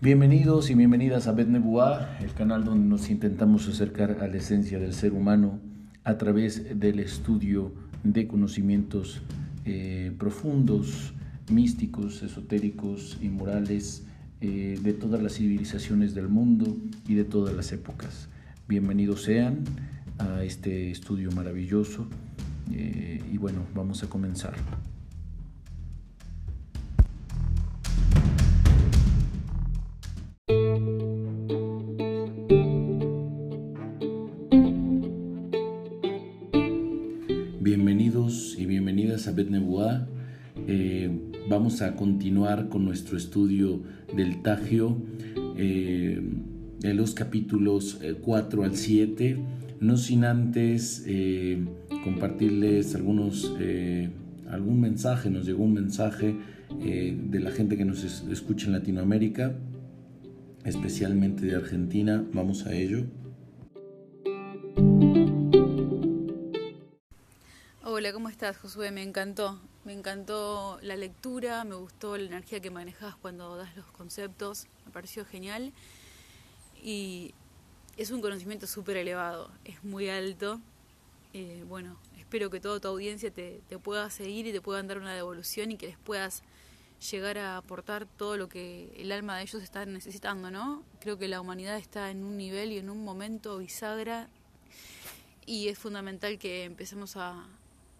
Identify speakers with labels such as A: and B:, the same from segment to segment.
A: Bienvenidos y bienvenidas a Bet el canal donde nos intentamos acercar a la esencia del ser humano a través del estudio de conocimientos eh, profundos, místicos, esotéricos y morales eh, de todas las civilizaciones del mundo y de todas las épocas. Bienvenidos sean a este estudio maravilloso eh, y bueno, vamos a comenzar. Vamos a continuar con nuestro estudio del Tagio eh, en los capítulos 4 eh, al 7, no sin antes compartirles algunos, algún mensaje, nos llegó un mensaje de la gente que nos escucha en Latinoamérica, especialmente de Argentina, vamos a ello.
B: Hola, ¿cómo estás, Josué? Me encantó. Me encantó la lectura, me gustó la energía que manejas cuando das los conceptos, me pareció genial. Y es un conocimiento súper elevado, es muy alto. Eh, bueno, espero que toda tu audiencia te, te pueda seguir y te puedan dar una devolución y que les puedas llegar a aportar todo lo que el alma de ellos está necesitando, ¿no? Creo que la humanidad está en un nivel y en un momento bisagra y es fundamental que empecemos a,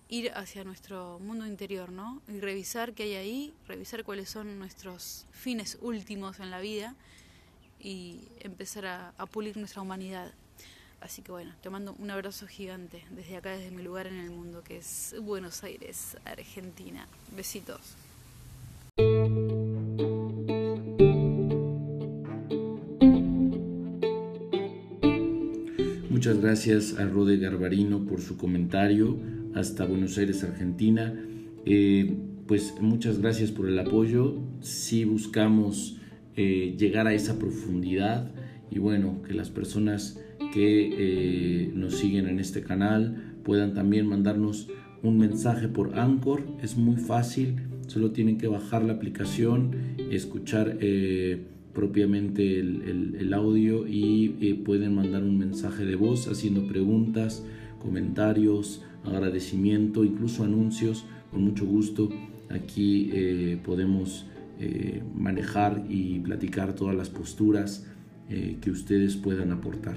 B: ir hacia nuestro mundo interior, ¿no? Y revisar qué hay ahí, revisar cuáles son nuestros fines últimos en la vida y empezar a, a pulir nuestra humanidad. Así que bueno, te mando un abrazo gigante desde acá, desde mi lugar en el mundo, que es Buenos Aires, Argentina. Besitos.
A: Muchas gracias a Rode Garbarino por su comentario hasta Buenos Aires, Argentina. Eh, pues muchas gracias por el apoyo. Si buscamos eh, llegar a esa profundidad y bueno, que las personas que eh, nos siguen en este canal puedan también mandarnos un mensaje por Anchor. Es muy fácil, solo tienen que bajar la aplicación, escuchar propiamente el, el, audio y pueden mandar un mensaje de voz haciendo preguntas, comentarios, agradecimiento, incluso anuncios, con mucho gusto. Aquí eh, podemos eh, manejar y platicar todas las posturas eh, que ustedes puedan aportar.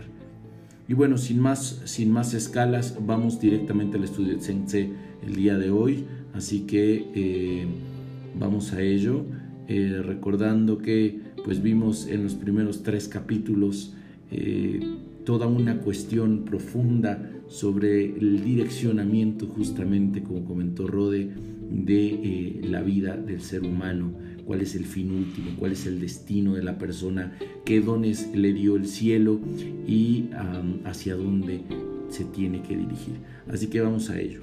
A: Y bueno, sin más, sin más escalas, vamos directamente al estudio de Tsengtse el día de hoy. Así que vamos a ello. recordando que pues vimos en los primeros tres capítulos toda una cuestión profunda sobre el direccionamiento justamente, como comentó Rode, de eh, la vida del ser humano, cuál es el fin último, cuál es el destino de la persona, qué dones le dio el cielo y hacia dónde se tiene que dirigir. Así que vamos a ello.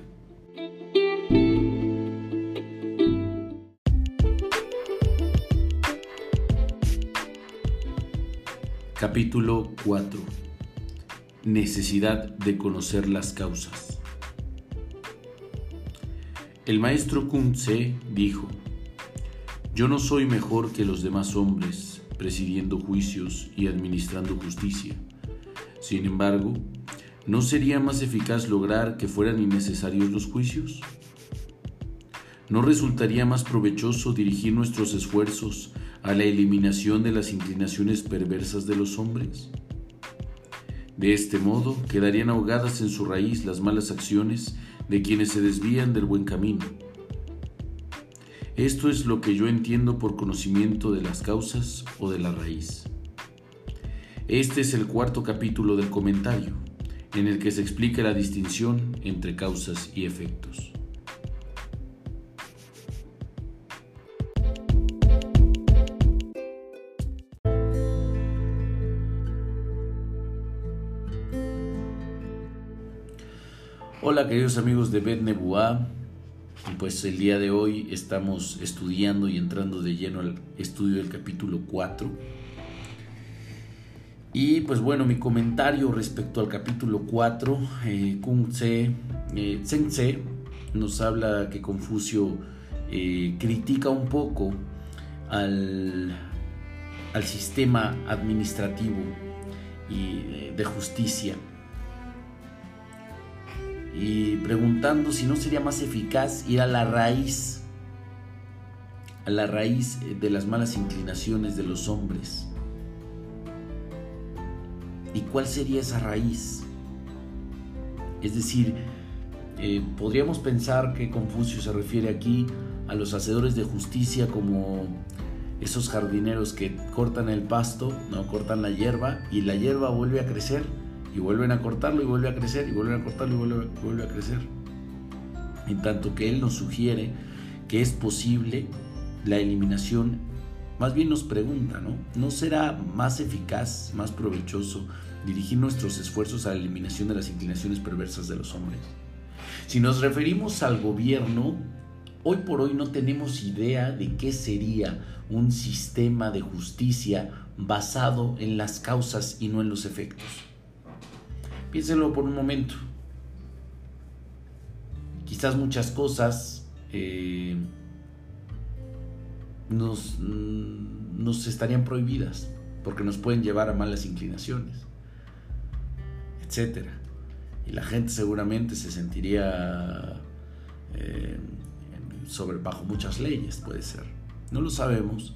A: Capítulo 4 necesidad de conocer las causas. El maestro Kun Tse dijo, Yo no soy mejor que los demás hombres, presidiendo juicios y administrando justicia. Sin embargo, ¿no sería más eficaz lograr que fueran innecesarios los juicios? ¿No resultaría más provechoso dirigir nuestros esfuerzos a la eliminación de las inclinaciones perversas de los hombres? De este modo quedarían ahogadas en su raíz las malas acciones de quienes se desvían del buen camino. Esto es lo que yo entiendo por conocimiento de las causas o de la raíz. Este es el cuarto capítulo del comentario, en el que se explica la distinción entre causas y efectos. Hola queridos amigos de Bet Nebuá, pues el día de hoy estamos estudiando y entrando de lleno al estudio del capítulo 4. Y pues bueno, mi comentario respecto al capítulo 4, eh, Kung Tse, eh, nos habla que Confucio eh, critica un poco al, al sistema administrativo y de justicia y preguntando si no sería más eficaz ir a la raíz, a la raíz de las malas inclinaciones de los hombres. ¿Y cuál sería esa raíz? Es decir, eh, podríamos pensar que Confucio se refiere aquí a los hacedores de justicia como esos jardineros que cortan el pasto, no cortan la hierba y la hierba vuelve a crecer y vuelven a cortarlo y vuelve a crecer y vuelven a cortarlo y vuelve, a crecer. En tanto que él nos sugiere que es posible la eliminación, más bien nos pregunta, ¿no? ¿No será más eficaz, más provechoso dirigir nuestros esfuerzos a la eliminación de las inclinaciones perversas de los hombres? Si nos referimos al gobierno, hoy por hoy no tenemos idea de qué sería un sistema de justicia basado en las causas y no en los efectos. Piénsenlo por un momento. Quizás muchas cosas eh, nos, mm, nos estarían prohibidas porque nos pueden llevar a malas inclinaciones, etc. Y la gente seguramente se sentiría eh, sobre bajo muchas leyes, puede ser. No lo sabemos.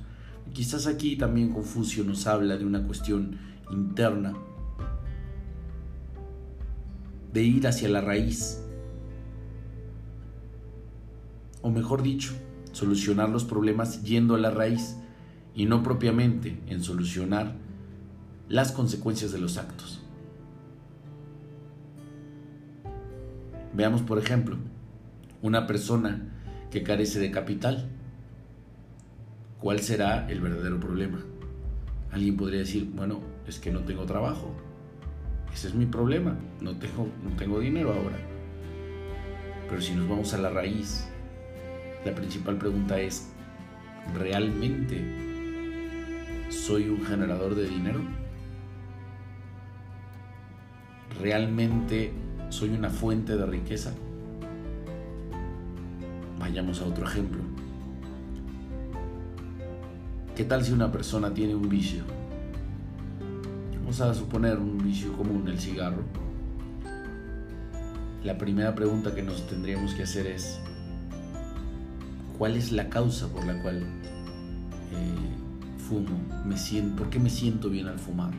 A: Quizás aquí también Confucio nos habla de una cuestión interna de ir hacia la raíz. O mejor dicho, solucionar los problemas yendo a la raíz y no propiamente en solucionar las consecuencias de los actos. Veamos, por ejemplo, una persona que carece de capital. ¿Cuál será el verdadero problema? Alguien podría decir, bueno, es que no tengo trabajo, ese es mi problema. No tengo, no tengo dinero ahora. Pero si nos vamos a la raíz, la principal pregunta es, ¿realmente soy un generador de dinero? ¿Realmente soy una fuente de riqueza? Vayamos a otro ejemplo. ¿Qué tal si una persona tiene un vicio? A suponer un vicio común, el cigarro, la primera pregunta que nos tendríamos que hacer es, ¿cuál es la causa por la cual eh, fumo? Me siento, ¿Por qué me siento bien al fumar?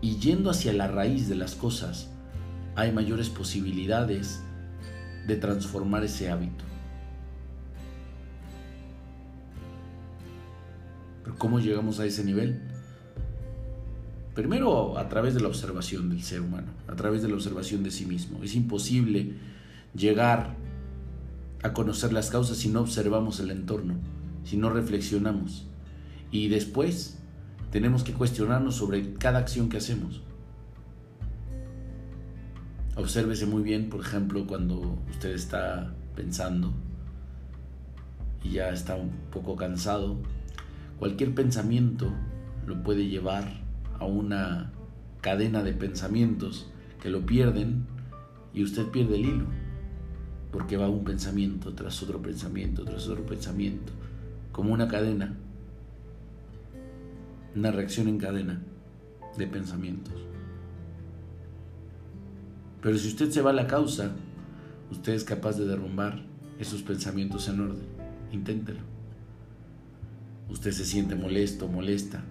A: Y yendo hacia la raíz de las cosas, hay mayores posibilidades de transformar ese hábito. ¿Cómo llegamos a ese nivel? Primero a través de la observación del ser humano, a través de la observación de sí mismo. Es imposible llegar a conocer las causas si no observamos el entorno, si no reflexionamos. Y después tenemos que cuestionarnos sobre cada acción que hacemos. Obsérvese muy bien, por ejemplo, cuando usted está pensando y ya está un poco cansado, Cualquier pensamiento lo puede llevar a una cadena de pensamientos que lo pierden y usted pierde el hilo, porque va un pensamiento tras otro pensamiento, tras otro pensamiento, como una cadena, una reacción en cadena de pensamientos. Pero si usted se va a la causa, usted es capaz de derrumbar esos pensamientos en orden. Inténtelo usted se siente molesto, molesta.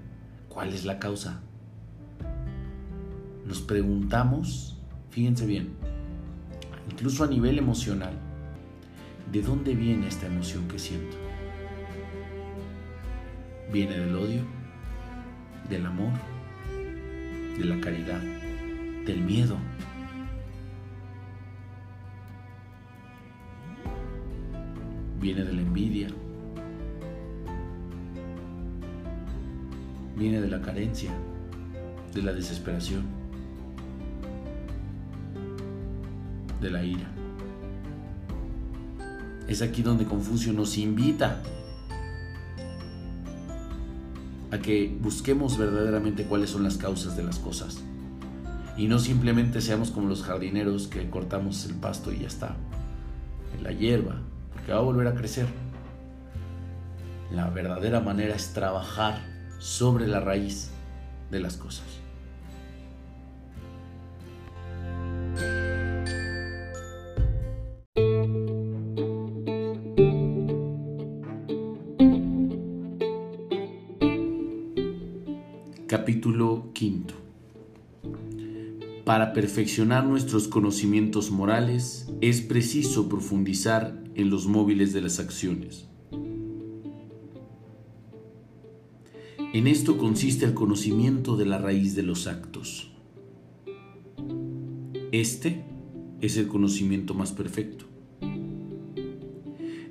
A: ¿Cuál es la causa? Nos preguntamos, fíjense bien, incluso a nivel emocional, ¿de dónde viene esta emoción que siento? ¿Viene del odio? ¿Del amor? ¿De la caridad? ¿Del miedo? ¿Viene de la envidia? Viene de la carencia, de la desesperación, de la ira. Es aquí donde Confucio nos invita a que busquemos verdaderamente cuáles son las causas de las cosas y no simplemente seamos como los jardineros que cortamos el pasto y ya está, la hierba, porque va a volver a crecer. La verdadera manera es trabajar sobre la raíz de las cosas. Capítulo quinto. Para perfeccionar nuestros conocimientos morales es preciso profundizar en los móviles de las acciones. En esto consiste el conocimiento de la raíz de los actos. Este es el conocimiento más perfecto.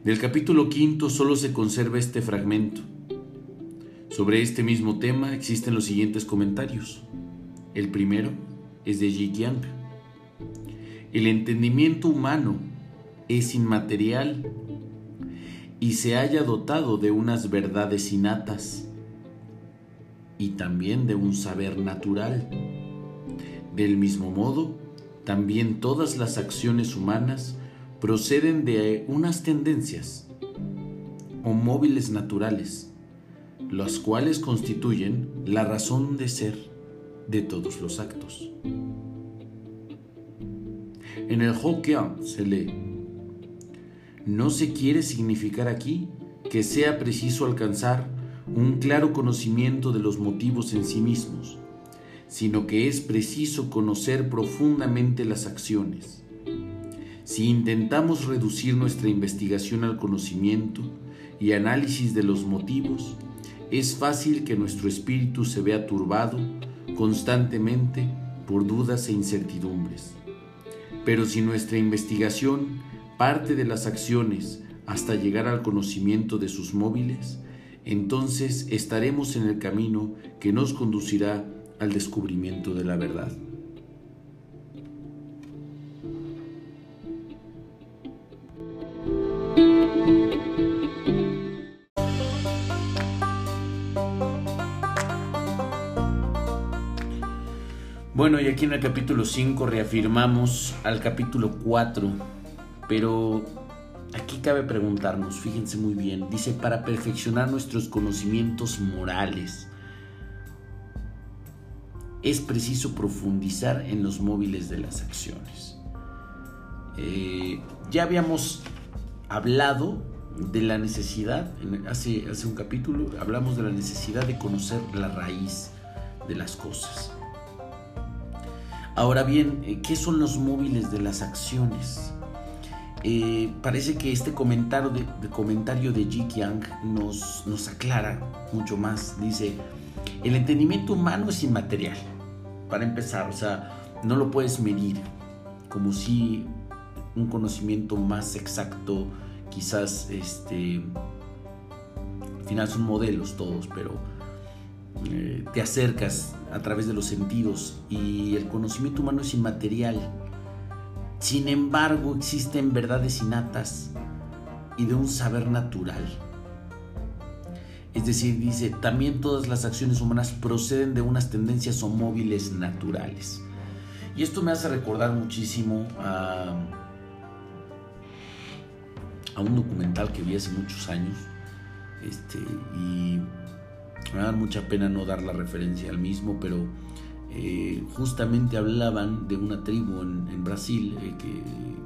A: Del capítulo quinto solo se conserva este fragmento sobre este mismo tema existen los siguientes comentarios. El primero es de Ji Qiang. El entendimiento humano es inmaterial y se haya dotado de unas verdades innatas y también de un saber natural. Del mismo modo, también todas las acciones humanas proceden de unas tendencias o móviles naturales las cuales constituyen la razón de ser de todos los actos. En el Hokkien se lee, no se quiere significar aquí que sea preciso alcanzar un claro conocimiento de los motivos en sí mismos, sino que es preciso conocer profundamente las acciones. Si intentamos reducir nuestra investigación al conocimiento y análisis de los motivos, es fácil que nuestro espíritu se vea turbado constantemente por dudas e incertidumbres. Pero si nuestra investigación parte de las acciones hasta llegar al conocimiento de sus móviles, entonces estaremos en el camino que nos conducirá al descubrimiento de la verdad. Bueno, y aquí en el capítulo 5 reafirmamos al capítulo 4, pero aquí cabe preguntarnos, fíjense muy bien, dice, para perfeccionar nuestros conocimientos morales, es preciso profundizar en los móviles de las acciones. Eh, ya habíamos hablado de la necesidad, hace, hace un capítulo hablamos de la necesidad de conocer la raíz de las cosas. Ahora bien, eh, ¿qué son los móviles de las acciones? Eh, parece que este comentario de, Ji Qiang nos, nos aclara mucho más. Dice, el entendimiento humano es inmaterial, para empezar, o sea, no lo puedes medir, como si un conocimiento más exacto, quizás, este, al final son modelos todos, pero eh, te acercas a través de los sentidos y el conocimiento humano es inmaterial. Sin embargo, existen verdades innatas y de un saber natural. Es decir, dice, también todas las acciones humanas proceden de unas tendencias o móviles naturales. Y esto me hace recordar muchísimo a, a un documental que vi hace muchos años. Este, y me da mucha pena no dar la referencia al mismo, pero eh, justamente hablaban de una tribu en, Brasil eh, que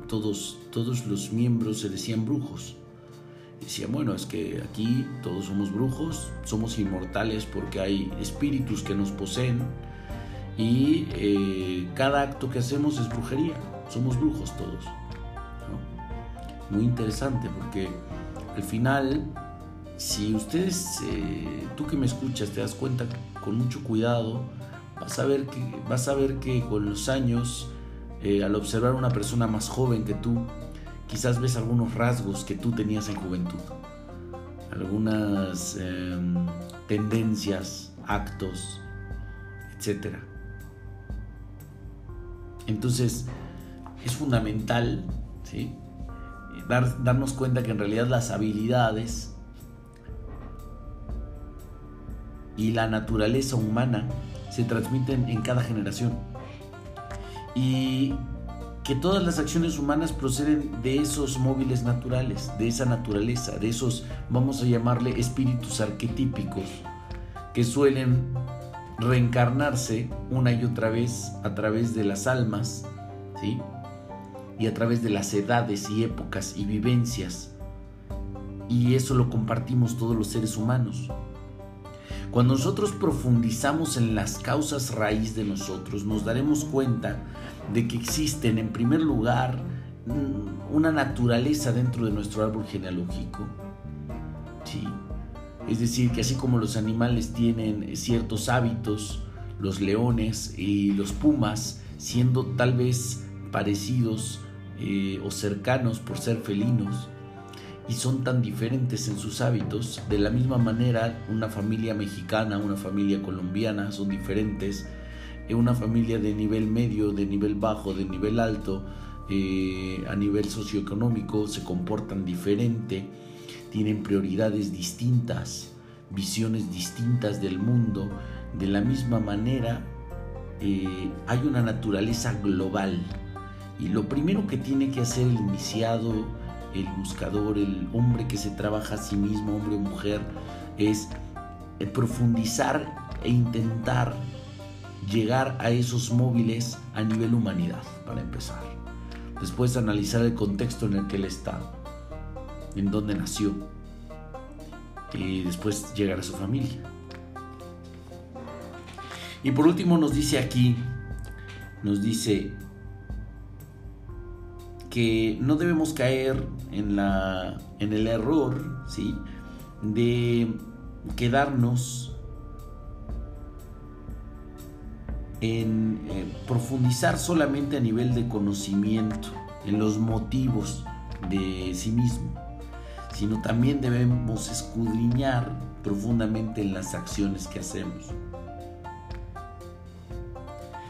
A: todos, todos los miembros se decían brujos. Decían, bueno, es que aquí todos somos brujos, somos inmortales porque hay espíritus que nos poseen y eh, cada acto que hacemos es brujería, somos brujos todos. Muy interesante porque al final si ustedes, tú que me escuchas, te das cuenta con mucho cuidado, vas a ver que, vas a ver que con los años, eh, al observar a una persona más joven que tú, quizás ves algunos rasgos que tú tenías en juventud, algunas em, tendencias, actos, etc. Entonces, es fundamental darnos cuenta que en realidad las habilidades y la naturaleza humana se transmiten en cada generación. Y que todas las acciones humanas proceden de esos móviles naturales, de esa naturaleza, de esos, vamos a llamarle, espíritus arquetípicos, que suelen reencarnarse una y otra vez a través de las almas, ¿sí? Y a través de las edades y épocas y vivencias. Y eso lo compartimos todos los seres humanos. Cuando nosotros profundizamos en las causas raíz de nosotros, nos daremos cuenta de que existen, en primer lugar, mm, una naturaleza dentro de nuestro árbol genealógico. Sí. Es decir, que así como los animales tienen ciertos hábitos, los leones y los pumas, siendo tal vez parecidos eh, o cercanos por ser felinos, y son tan diferentes en sus hábitos. De la misma manera, una familia mexicana, una familia colombiana son diferentes. Eh, una familia de nivel medio, de nivel bajo, de nivel alto, eh, a nivel socioeconómico, se comportan diferente, tienen prioridades distintas, visiones distintas del mundo. De la misma manera, eh, hay una naturaleza global. Y lo primero que tiene que hacer el iniciado, el buscador, el hombre que se trabaja a sí mismo, hombre o mujer, es eh, profundizar e intentar llegar a esos móviles a nivel humanidad, para empezar. Después analizar el contexto en el que él está, en dónde nació, y después llegar a su familia. Y por último nos dice aquí, nos dice, que no debemos caer en, la, en el error ¿sí? de quedarnos en eh, profundizar solamente a nivel de conocimiento, en los motivos de sí mismo, sino también debemos escudriñar profundamente en las acciones que hacemos.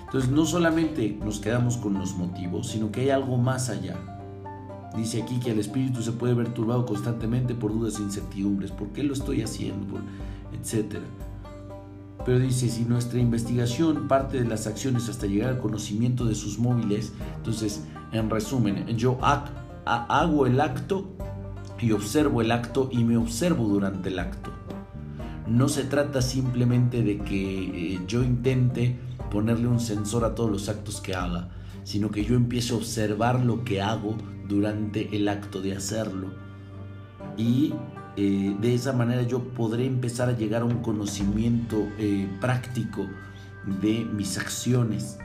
A: Entonces no solamente nos quedamos con los motivos, sino que hay algo más allá. Dice aquí que el espíritu se puede ver turbado constantemente por dudas e incertidumbres. ¿Por qué lo estoy haciendo? Etcétera. Pero dice, si nuestra investigación parte de las acciones hasta llegar al conocimiento de sus móviles, entonces, en resumen, yo hago el acto y observo el acto y me observo durante el acto. No se trata simplemente de que eh, yo intente ponerle un sensor a todos los actos que haga, sino que yo empiece a observar lo que hago durante el acto de hacerlo. Y eh, de esa manera yo podré empezar a llegar a un conocimiento eh, práctico de mis acciones.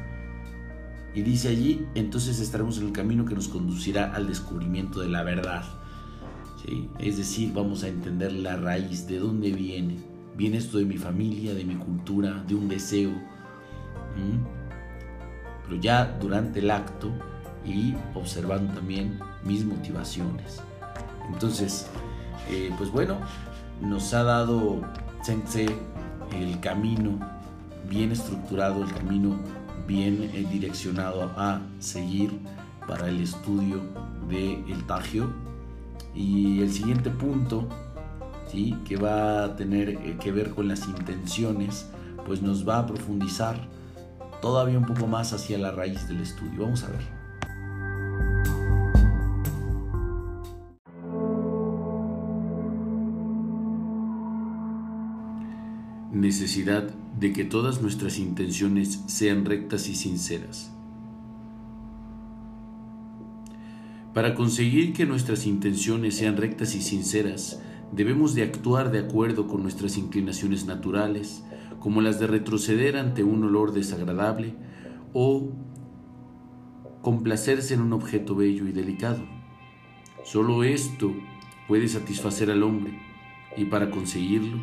A: Y dice allí, entonces estaremos en el camino que nos conducirá al descubrimiento de la verdad. Es decir, vamos a entender la raíz, de dónde viene. Viene esto de mi familia, de mi cultura, de un deseo, pero ya durante el acto y observando también mis motivaciones. Entonces, eh, pues bueno, nos ha dado Sensei el camino bien estructurado, el camino bien eh, direccionado a seguir para el estudio del el Tagio. Y el siguiente punto, ¿sí? que va a tener eh, que ver con las intenciones, pues nos va a profundizar todavía un poco más hacia la raíz del estudio. Vamos a ver. Necesidad de que todas nuestras intenciones sean rectas y sinceras. Para conseguir que nuestras intenciones sean rectas y sinceras, debemos de actuar de acuerdo con nuestras inclinaciones naturales, como las de retroceder ante un olor desagradable o complacerse en un objeto bello y delicado. Solo esto puede satisfacer al hombre y para conseguirlo,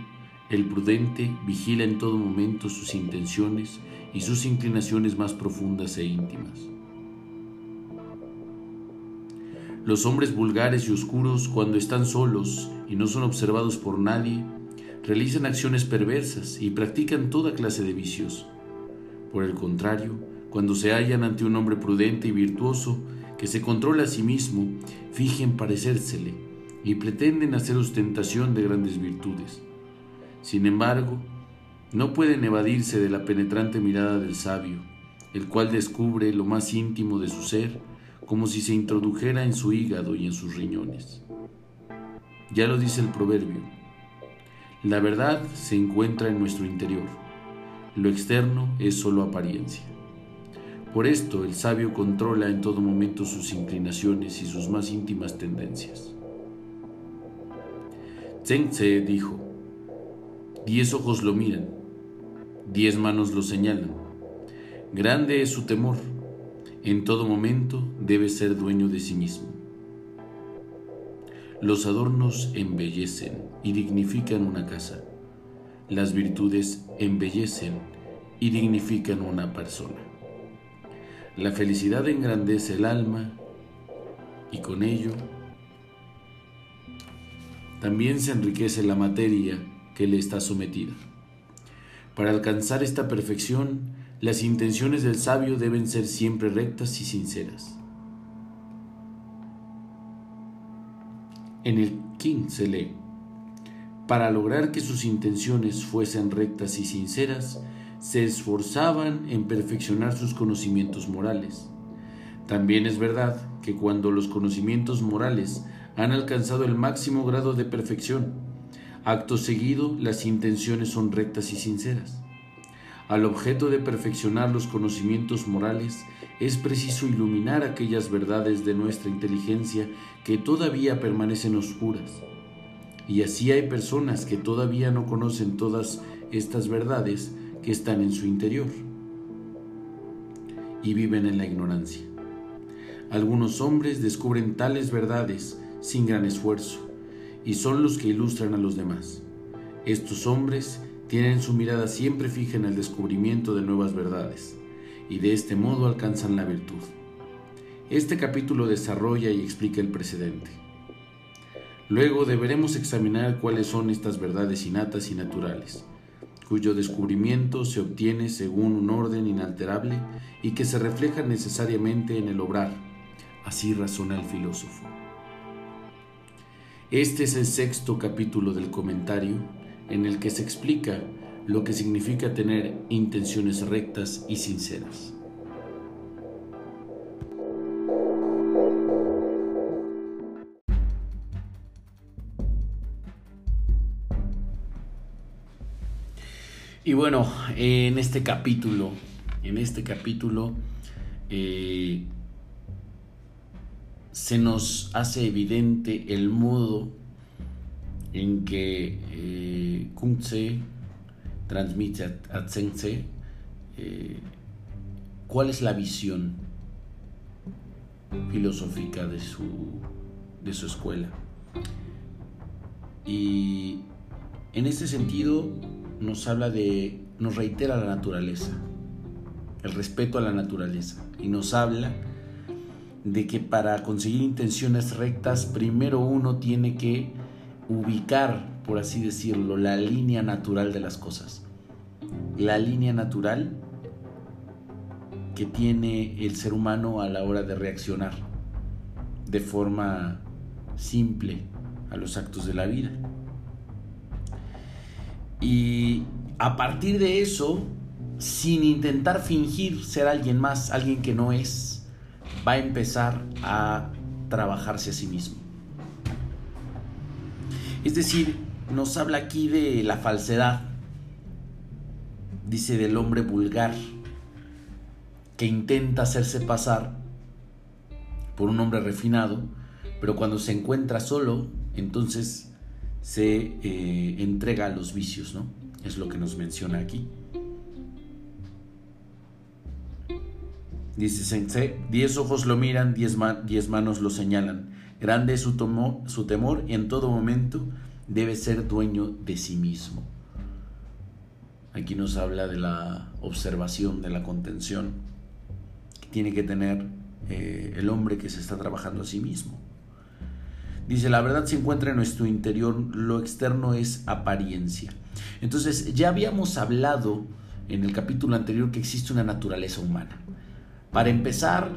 A: el prudente vigila en todo momento sus intenciones y sus inclinaciones más profundas e íntimas. Los hombres vulgares y oscuros, cuando están solos y no son observados por nadie, realizan acciones perversas y practican toda clase de vicios. Por el contrario, cuando se hallan ante un hombre prudente y virtuoso que se controla a sí mismo, fijen parecérsele y pretenden hacer ostentación de grandes virtudes. Sin embargo, no pueden evadirse de la penetrante mirada del sabio, el cual descubre lo más íntimo de su ser como si se introdujera en su hígado y en sus riñones. Ya lo dice el proverbio, la verdad se encuentra en nuestro interior, lo externo es solo apariencia. Por esto el sabio controla en todo momento sus inclinaciones y sus más íntimas tendencias. Zheng Tse dijo, diez ojos lo miran, diez manos lo señalan, grande es su temor, en todo momento debe ser dueño de sí mismo. Los adornos embellecen y dignifican una casa. Las virtudes embellecen y dignifican una persona. La felicidad engrandece el alma y con ello también se enriquece la materia que le está sometida. Para alcanzar esta perfección, las intenciones del sabio deben ser siempre rectas y sinceras. En el King se lee, para lograr que sus intenciones fuesen rectas y sinceras, se esforzaban en perfeccionar sus conocimientos morales. También es verdad que cuando los conocimientos morales han alcanzado el máximo grado de perfección, acto seguido las intenciones son rectas y sinceras. Al objeto de perfeccionar los conocimientos morales es preciso iluminar aquellas verdades de nuestra inteligencia que todavía permanecen oscuras. Y así hay personas que todavía no conocen todas estas verdades que están en su interior y viven en la ignorancia. Algunos hombres descubren tales verdades sin gran esfuerzo y son los que ilustran a los demás. Estos hombres tienen su mirada siempre fija en el descubrimiento de nuevas verdades y de este modo alcanzan la virtud. Este capítulo desarrolla y explica el precedente. Luego deberemos examinar cuáles son estas verdades innatas y naturales, cuyo descubrimiento se obtiene según un orden inalterable y que se refleja necesariamente en el obrar. Así razona el filósofo. Este es el sexto capítulo del comentario en el que se explica lo que significa tener intenciones rectas y sinceras. Y bueno, en este capítulo, en este capítulo, eh, se nos hace evidente el modo en que eh, Kung Tse transmite a, Tseng Tse eh, cuál es la visión filosófica de su, de su escuela. Y en este sentido nos habla de, nos reitera la naturaleza, el respeto a la naturaleza, y nos habla de que para conseguir intenciones rectas, primero uno tiene que ubicar, por así decirlo, la línea natural de las cosas. La línea natural que tiene el ser humano a la hora de reaccionar de forma simple a los actos de la vida. Y a partir de eso, sin intentar fingir ser alguien más, alguien que no es, va a empezar a trabajarse a sí mismo. Es decir, nos habla aquí de la falsedad, dice del hombre vulgar, que intenta hacerse pasar por un hombre refinado, pero cuando se encuentra solo, entonces se eh, entrega a los vicios, ¿no? Es lo que nos menciona aquí. Dice Sensei, diez ojos lo miran, diez, manos lo señalan. Grande es su, temor y en todo momento debe ser dueño de sí mismo. Aquí nos habla de la observación, de la contención que tiene que tener eh, el hombre que se está trabajando a sí mismo. Dice, la verdad se encuentra en nuestro interior, lo externo es apariencia. Entonces, ya habíamos hablado en el capítulo anterior que existe una naturaleza humana. Para empezar,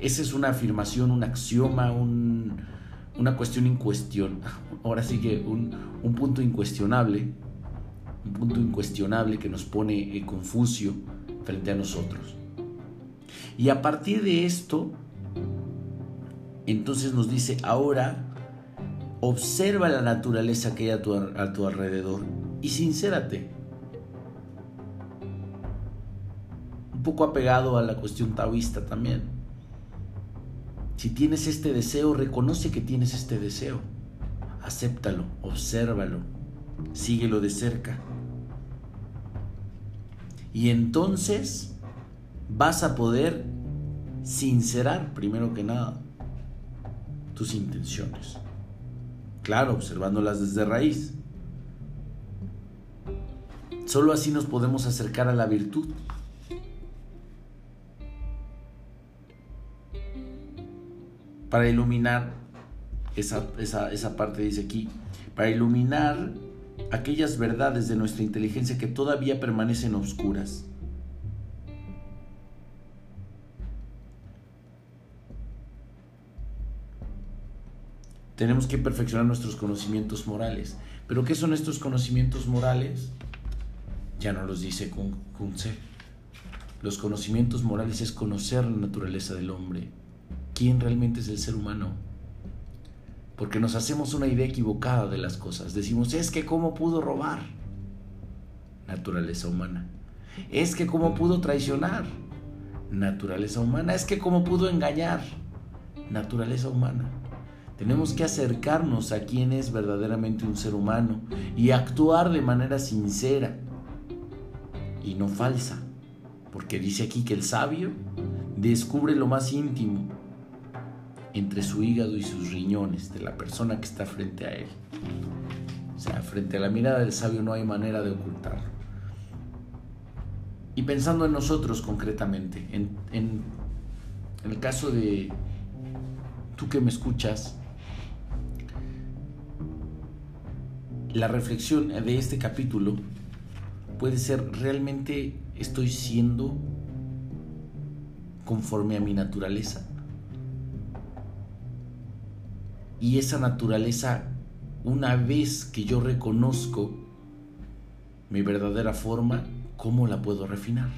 A: esa es una afirmación, un axioma, una cuestión incuestionable. Ahora sí que un, punto incuestionable, un punto incuestionable que nos pone eh, Confucio frente a nosotros. Y a partir de esto, entonces nos dice, ahora observa la naturaleza que hay a tu, a tu alrededor y sincérate. Un poco apegado a la cuestión taoísta también. Si tienes este deseo, reconoce que tienes este deseo. Acéptalo, obsérvalo, síguelo de cerca. Y entonces vas a poder sincerar, primero que nada, tus intenciones. Claro, observándolas desde raíz. Solo así nos podemos acercar a la virtud. Para iluminar, esa, esa parte dice aquí, para iluminar aquellas verdades de nuestra inteligencia que todavía permanecen oscuras tenemos que perfeccionar nuestros conocimientos morales. ¿Pero qué son estos conocimientos morales? Ya no los dice Kunze. Los conocimientos morales es conocer la naturaleza del hombre. ¿Quién realmente es el ser humano? Porque nos hacemos una idea equivocada de las cosas. Decimos, es que cómo pudo robar. Naturaleza humana. Es que cómo pudo traicionar. Naturaleza humana. Es que cómo pudo engañar. Naturaleza humana. Tenemos que acercarnos a quien es verdaderamente un ser humano y actuar de manera sincera y no falsa. Porque dice aquí que el sabio descubre lo más íntimo entre su hígado y sus riñones de la persona que está frente a él. O sea, frente a la mirada del sabio no hay manera de ocultarlo. Y pensando en nosotros concretamente, en, el caso de tú que me escuchas, la reflexión de este capítulo puede ser realmente estoy siendo conforme a mi naturaleza. Y esa naturaleza, una vez que yo reconozco mi verdadera forma, ¿cómo la puedo refinar?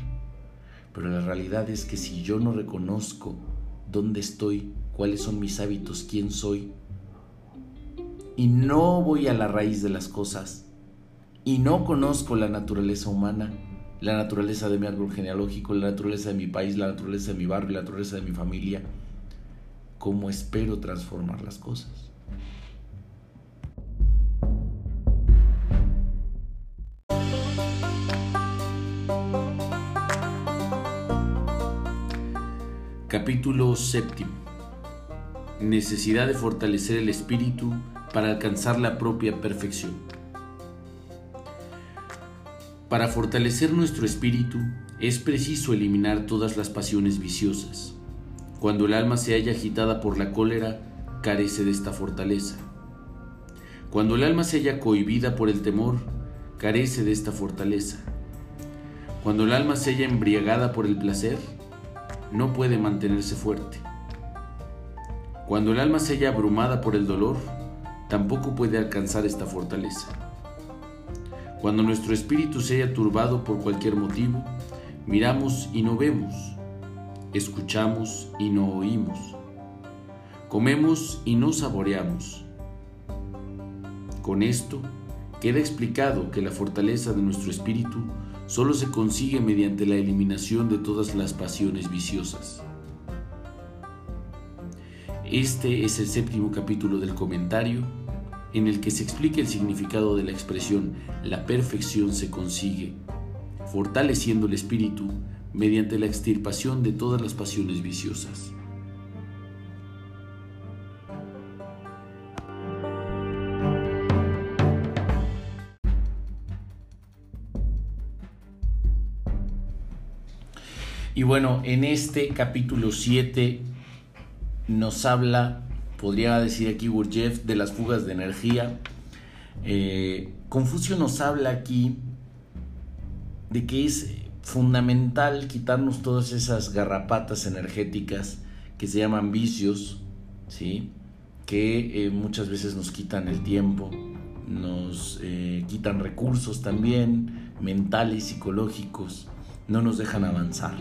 A: Pero la realidad es que si yo no reconozco dónde estoy, cuáles son mis hábitos, quién soy, y no voy a la raíz de las cosas y no conozco la naturaleza humana, la naturaleza de mi árbol genealógico, la naturaleza de mi país, la naturaleza de mi barrio, la naturaleza de mi familia, ¿cómo espero transformar las cosas? Capítulo séptimo. Necesidad de fortalecer el espíritu para alcanzar la propia perfección. Para fortalecer nuestro espíritu es preciso eliminar todas las pasiones viciosas. Cuando el alma se halla agitada por la cólera, carece de esta fortaleza. Cuando el alma se halla cohibida por el temor, carece de esta fortaleza. Cuando el alma se halla embriagada por el placer, no puede mantenerse fuerte. Cuando el alma se halla abrumada por el dolor, tampoco puede alcanzar esta fortaleza. Cuando nuestro espíritu se haya turbado por cualquier motivo, miramos y no vemos, escuchamos y no oímos, comemos y no saboreamos. Con esto, queda explicado que la fortaleza de nuestro espíritu solo se consigue mediante la eliminación de todas las pasiones viciosas. Este es el séptimo capítulo del comentario en el que se explica el significado de la expresión la perfección se consigue, fortaleciendo el espíritu mediante la extirpación de todas las pasiones viciosas. Y bueno, en este capítulo 7 nos habla podría decir aquí Gurdjieff, de las fugas de energía. Eh, Confucio nos habla aquí de que es fundamental quitarnos todas esas garrapatas energéticas que se llaman vicios, ¿sí? que eh, muchas veces nos quitan el tiempo, nos eh, quitan recursos también, mentales, psicológicos, no nos dejan avanzar.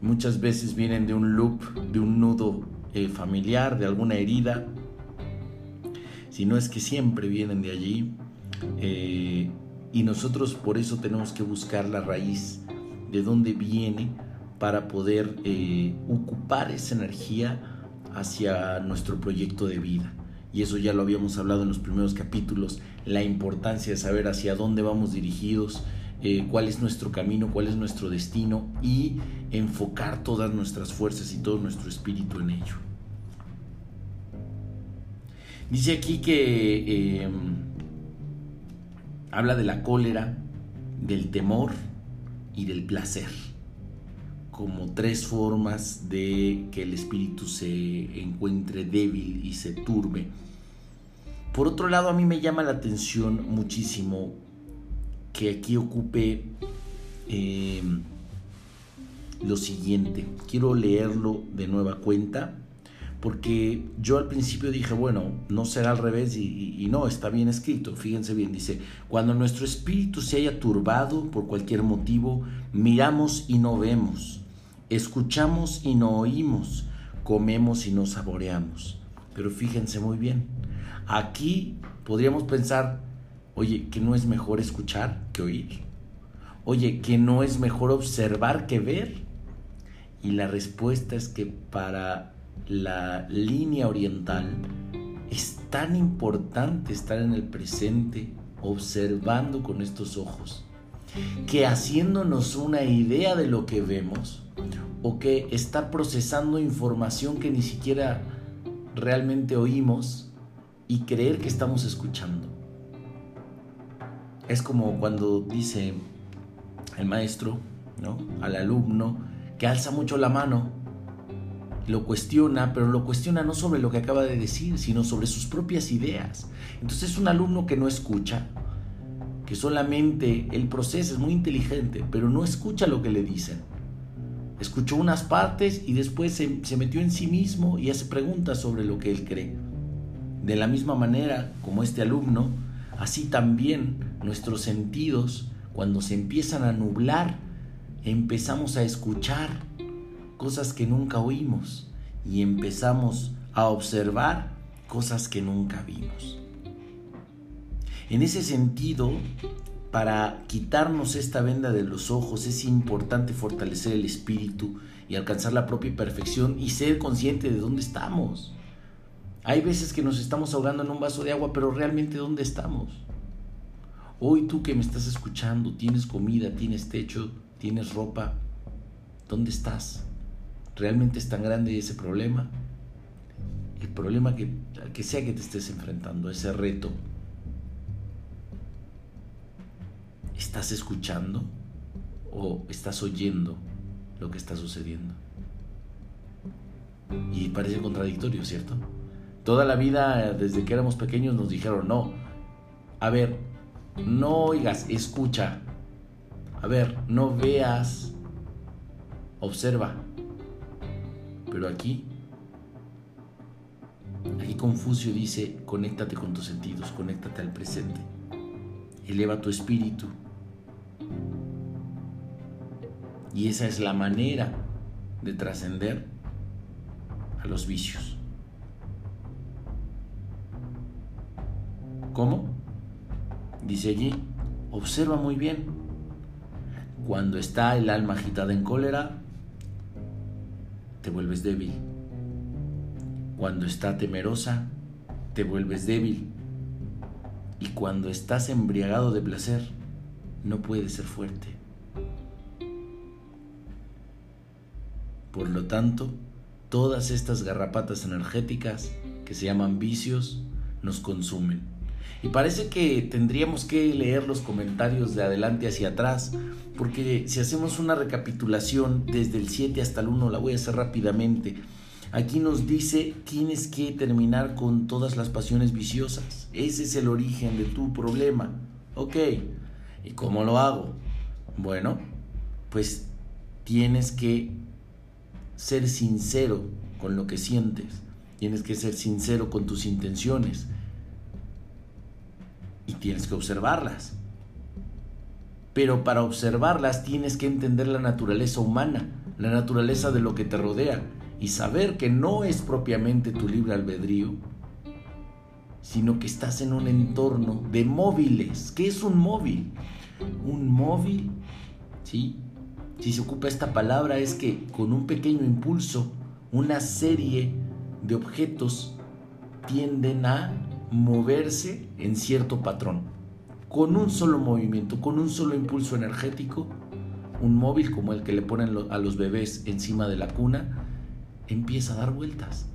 A: Muchas veces vienen de un loop, de un nudo eh, familiar, de alguna herida, si no es que siempre vienen de allí. Y nosotros por eso tenemos que buscar la raíz de dónde viene para poder eh, ocupar esa energía hacia nuestro proyecto de vida. Y eso ya lo habíamos hablado en los primeros capítulos, la importancia de saber hacia dónde vamos dirigidos, eh, cuál es nuestro camino, cuál es nuestro destino y enfocar todas nuestras fuerzas y todo nuestro espíritu en ello. Dice aquí que em, habla de la cólera, del temor y del placer como tres formas de que el espíritu se encuentre débil y se turbe. Por otro lado, a mí me llama la atención muchísimo que aquí ocupe eh, lo siguiente. Quiero leerlo de nueva cuenta porque yo al principio dije, bueno, no será al revés y, no, está bien escrito, fíjense bien, dice, cuando nuestro espíritu se haya turbado por cualquier motivo, miramos y no vemos, escuchamos y no oímos, comemos y no saboreamos. Pero fíjense muy bien, aquí podríamos pensar, oye, que no es mejor escuchar que oír, oye, que no es mejor observar que ver. Y la respuesta es que para la línea oriental, es tan importante estar en el presente, observando con estos ojos, que haciéndonos una idea de lo que vemos, o que está procesando información que ni siquiera realmente oímos y creer que estamos escuchando. Es como cuando dice el maestro ¿no? al alumno que alza mucho la mano lo cuestiona, pero lo cuestiona no sobre lo que acaba de decir, sino sobre sus propias ideas. Entonces es un alumno que no escucha, que solamente el proceso es muy inteligente, pero no escucha lo que le dicen. Escuchó unas partes y después se, se metió en sí mismo y hace preguntas sobre lo que él cree. De la misma manera como este alumno, así también nuestros sentidos, cuando se empiezan a nublar, empezamos a escuchar cosas que nunca oímos y empezamos a observar cosas que nunca vimos. En ese sentido, para quitarnos esta venda de los ojos es importante fortalecer el espíritu y alcanzar la propia perfección y ser consciente de dónde estamos. Hay veces que nos estamos ahogando en un vaso de agua, pero realmente dónde estamos. Hoy tú que me estás escuchando, tienes comida, tienes techo, tienes ropa, ¿dónde estás? ¿Realmente es tan grande ese problema? El problema que, que sea que te estés enfrentando, ese reto. ¿Estás escuchando o estás oyendo lo que está sucediendo? Y parece contradictorio, ¿cierto? Toda la vida, desde que éramos pequeños, nos dijeron, no, a ver, no oigas, escucha. A ver, no veas, observa. Pero aquí, aquí Confucio dice, conéctate con tus sentidos, conéctate al presente, eleva tu espíritu. Y esa es la manera de trascender a los vicios. ¿Cómo? Dice allí, observa muy bien. Cuando está el alma agitada en cólera, te vuelves débil. Cuando está temerosa, te vuelves débil. Y cuando estás embriagado de placer, no puedes ser fuerte. Por lo tanto, todas estas garrapatas energéticas que se llaman vicios nos consumen. Y parece que tendríamos que leer los comentarios de adelante hacia atrás, porque si hacemos una recapitulación desde el 7 hasta el 1, la voy a hacer rápidamente. Aquí nos dice tienes que terminar con todas las pasiones viciosas. Ese es el origen de tu problema. Ok, ¿y cómo lo hago? Bueno, pues tienes que ser sincero con lo que sientes. Tienes que ser sincero con tus intenciones y tienes que observarlas. Pero para observarlas tienes que entender la naturaleza humana, la naturaleza de lo que te rodea. y saber que no es propiamente tu libre albedrío, sino que estás en un entorno de móviles. ¿Qué es un móvil? Un móvil, ¿sí? Si se ocupa esta palabra es que con un pequeño impulso, una serie de objetos tienden a moverse en cierto patrón. Con un solo movimiento, con un solo impulso energético, un móvil como el que le ponen a los bebés encima de la cuna, empieza a dar vueltas.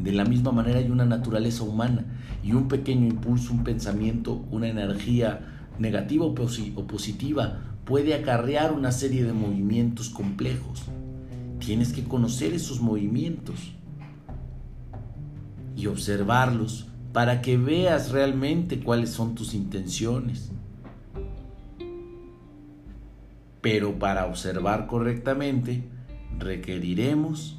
A: De la misma manera hay una naturaleza humana y un pequeño impulso, un pensamiento, una energía negativa o positiva puede acarrear una serie de movimientos complejos. Tienes que conocer esos movimientos y observarlos para que veas realmente cuáles son tus intenciones. Pero para observar correctamente requeriremos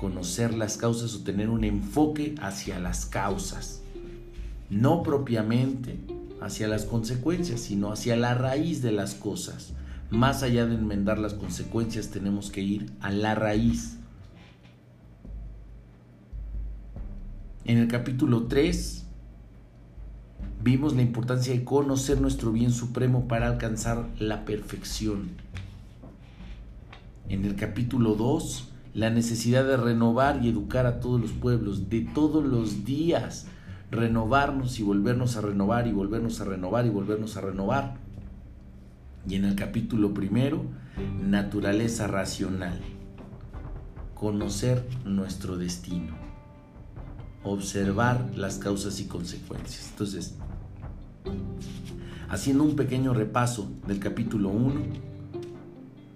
A: conocer las causas o tener un enfoque hacia las causas, no propiamente hacia las consecuencias, sino hacia la raíz de las cosas. Más allá de enmendar las consecuencias, tenemos que ir a la raíz. En el capítulo 3 vimos la importancia de conocer nuestro bien supremo para alcanzar la perfección. En el capítulo 2 la necesidad de renovar y educar a todos los pueblos, de todos los días, renovarnos y volvernos a renovar y volvernos a renovar y volvernos a renovar. Y en el capítulo primero, naturaleza racional, conocer nuestro destino, observar las causas y consecuencias. Entonces, haciendo un pequeño repaso del capítulo 1,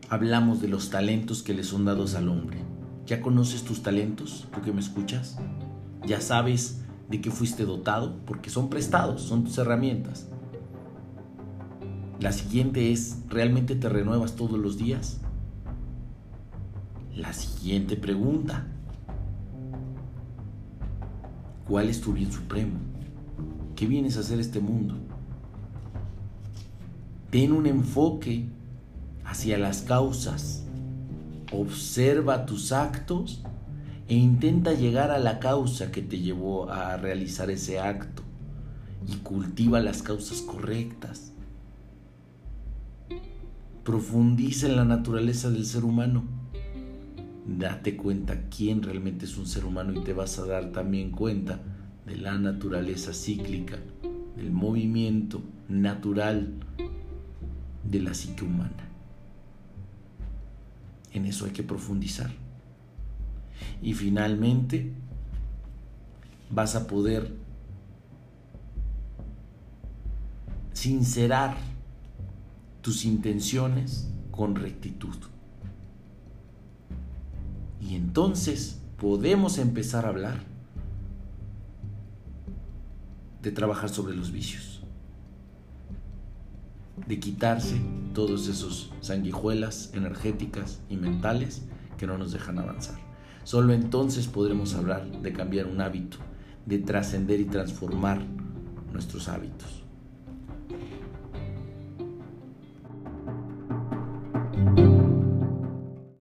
A: hablamos de los talentos que le son dados al hombre. ¿Ya conoces tus talentos, tú que me escuchas? ¿Ya sabes de qué fuiste dotado? Porque son prestados, son tus herramientas. La siguiente es, ¿realmente te renuevas todos los días? La siguiente pregunta, ¿cuál es tu bien supremo? ¿Qué vienes a hacer este mundo? Ten un enfoque hacia las causas observa tus actos e intenta llegar a la causa que te llevó a realizar ese acto y cultiva las causas correctas. Profundiza en la naturaleza del ser humano. Date cuenta quién realmente es un ser humano y te vas a dar también cuenta de la naturaleza cíclica, del movimiento natural de la psique humana. En eso hay que profundizar. Y finalmente vas a poder sincerar tus intenciones con rectitud. Y entonces podemos empezar a hablar de trabajar sobre los vicios de quitarse todos esos sanguijuelas energéticas y mentales que no nos dejan avanzar. Solo entonces podremos hablar de cambiar un hábito, de trascender y transformar nuestros hábitos.